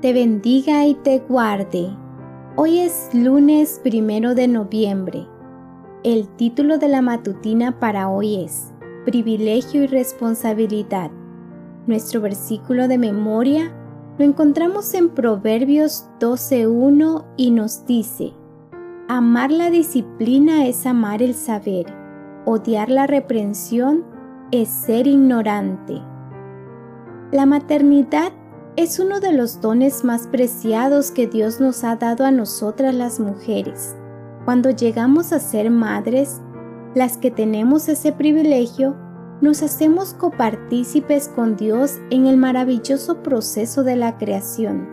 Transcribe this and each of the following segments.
te bendiga y te guarde. Hoy es lunes primero de noviembre. El título de la matutina para hoy es Privilegio y responsabilidad. Nuestro versículo de memoria lo encontramos en Proverbios 12.1 y nos dice, Amar la disciplina es amar el saber, odiar la reprensión es ser ignorante. La maternidad es uno de los dones más preciados que Dios nos ha dado a nosotras las mujeres. Cuando llegamos a ser madres, las que tenemos ese privilegio, nos hacemos copartícipes con Dios en el maravilloso proceso de la creación.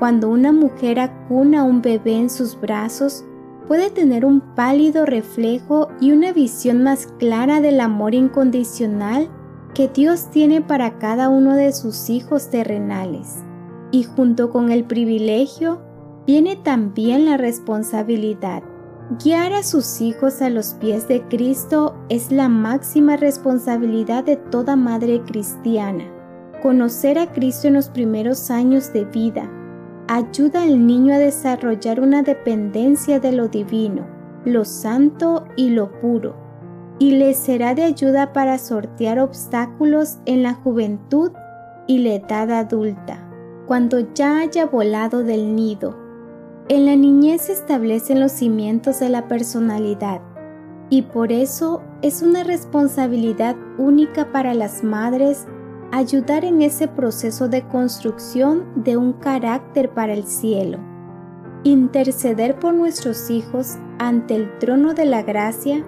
Cuando una mujer acuna a un bebé en sus brazos, puede tener un pálido reflejo y una visión más clara del amor incondicional que Dios tiene para cada uno de sus hijos terrenales. Y junto con el privilegio viene también la responsabilidad. Guiar a sus hijos a los pies de Cristo es la máxima responsabilidad de toda madre cristiana. Conocer a Cristo en los primeros años de vida ayuda al niño a desarrollar una dependencia de lo divino, lo santo y lo puro, y le será de ayuda para sortear obstáculos en la juventud y la edad adulta, cuando ya haya volado del nido en la niñez se establecen los cimientos de la personalidad y por eso es una responsabilidad única para las madres ayudar en ese proceso de construcción de un carácter para el cielo. Interceder por nuestros hijos ante el trono de la gracia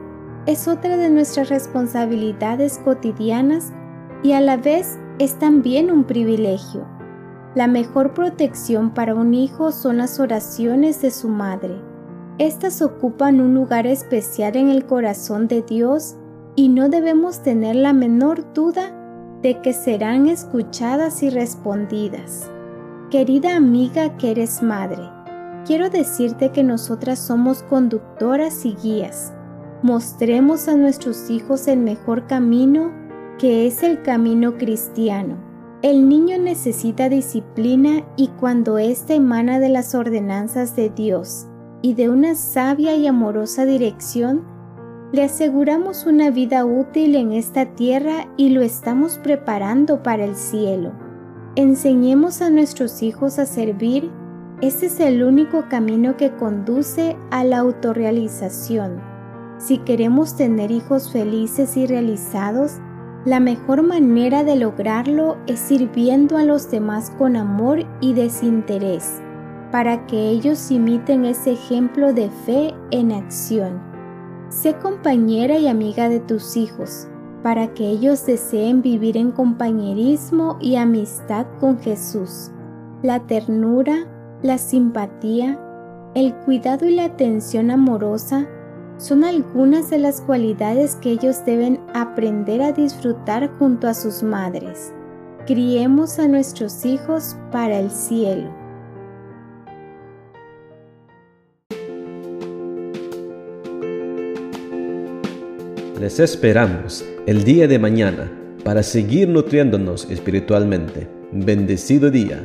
es otra de nuestras responsabilidades cotidianas y a la vez es también un privilegio. La mejor protección para un hijo son las oraciones de su madre. Estas ocupan un lugar especial en el corazón de Dios y no debemos tener la menor duda de que serán escuchadas y respondidas. Querida amiga que eres madre, quiero decirte que nosotras somos conductoras y guías. Mostremos a nuestros hijos el mejor camino que es el camino cristiano el niño necesita disciplina y cuando ésta emana de las ordenanzas de Dios y de una sabia y amorosa dirección, le aseguramos una vida útil en esta tierra y lo estamos preparando para el cielo. Enseñemos a nuestros hijos a servir, ese es el único camino que conduce a la autorrealización. Si queremos tener hijos felices y realizados, la mejor manera de lograrlo es sirviendo a los demás con amor y desinterés, para que ellos imiten ese ejemplo de fe en acción. Sé compañera y amiga de tus hijos, para que ellos deseen vivir en compañerismo y amistad con Jesús. La ternura, la simpatía, el cuidado y la atención amorosa son algunas de las cualidades que ellos deben aprender a disfrutar junto a sus madres. Criemos a nuestros hijos para el cielo. Les esperamos el día de mañana para seguir nutriéndonos espiritualmente. Bendecido día.